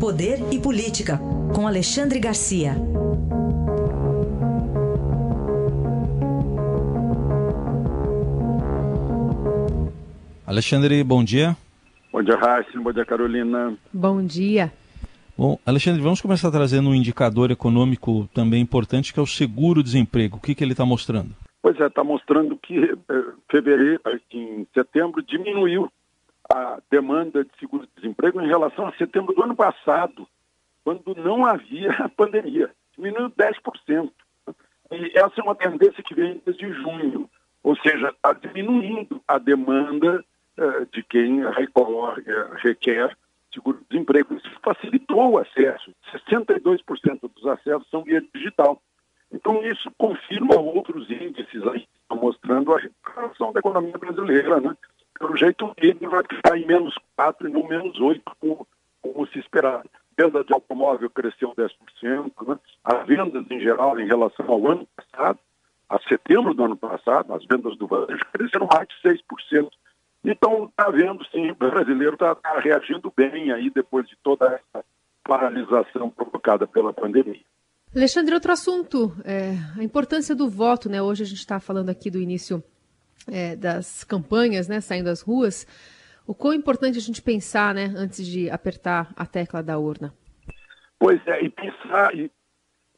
Poder e Política, com Alexandre Garcia. Alexandre, bom dia. Bom dia, Raíssa. Bom dia, Carolina. Bom dia. Bom, Alexandre, vamos começar trazendo um indicador econômico também importante, que é o seguro-desemprego. O que, que ele está mostrando? Pois é, está mostrando que eh, fevereiro, em setembro, diminuiu a demanda de seguro-desemprego em relação a setembro do ano passado, quando não havia pandemia. Diminuiu 10%. E essa é uma tendência que vem desde junho. Ou seja, está diminuindo a demanda eh, de quem eh, requer seguro-desemprego. Isso facilitou o acesso. 62% dos acessos são via digital. Então, isso confirma outros índices aí mostrando a recuperação da economia brasileira. Né? Pelo jeito, PIB vai ficar em menos 4 e não menos 8, como, como se esperava. Venda de automóvel cresceu 10%, né? as vendas em geral em relação ao ano passado, a setembro do ano passado, as vendas do varejo cresceram mais de 6%. Então, está vendo, sim, o brasileiro está tá reagindo bem aí depois de toda essa paralisação provocada pela pandemia. Alexandre, outro assunto, é, a importância do voto, né? Hoje a gente está falando aqui do início é, das campanhas, né? Saindo às ruas. O quão importante a gente pensar, né? Antes de apertar a tecla da urna. Pois é, e pensar, e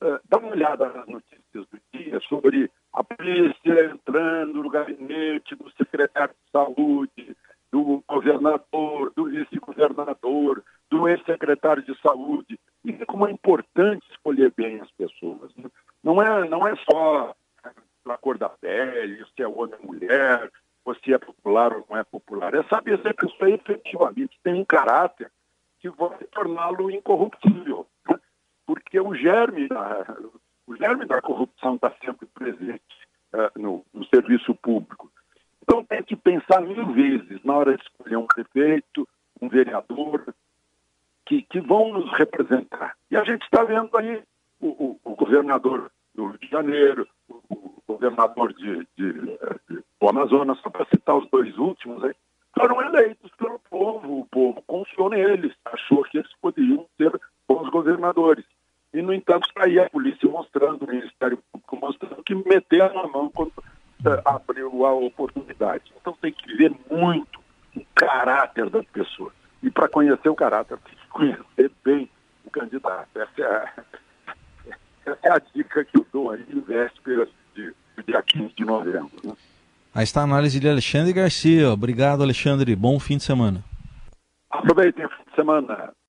uh, dar uma olhada nas notícias do dia sobre a polícia entrando no gabinete do secretário de saúde, do governador, do vice-governador, do ex-secretário de saúde. E como é importante escolher bem as pessoas. Né? Não, é, não é só a cor da pele, se é homem ou mulher, ou se é popular ou não é popular. É saber se a pessoa efetivamente tem um caráter que vai torná-lo incorruptível. Né? Porque o germe da, o germe da corrupção está sempre presente uh, no, no, serviço público. Então tem que pensar mil vezes na hora de escolher um prefeito, um vereador, que, que vão nos representar. E a gente está vendo aí o, o, o, governador do Rio de Janeiro, governador de, de, de, do Amazonas, só para citar os dois últimos, aí, foram eleitos pelo povo, o povo confiou neles, achou que eles poderiam ser bons governadores. E, no entanto, está aí a polícia mostrando, o Ministério Público mostrando que meteram a mão quando uh, abriu a oportunidade. Então tem que ver muito o caráter das pessoas. E para conhecer o caráter, tem que conhecer bem o candidato. Essa é a, essa é a dica que eu dou aí de, do dia 15 de novembro. Né? Aí está a análise de Alexandre Garcia. Obrigado, Alexandre. Bom fim de semana. Aproveitem o fim de semana.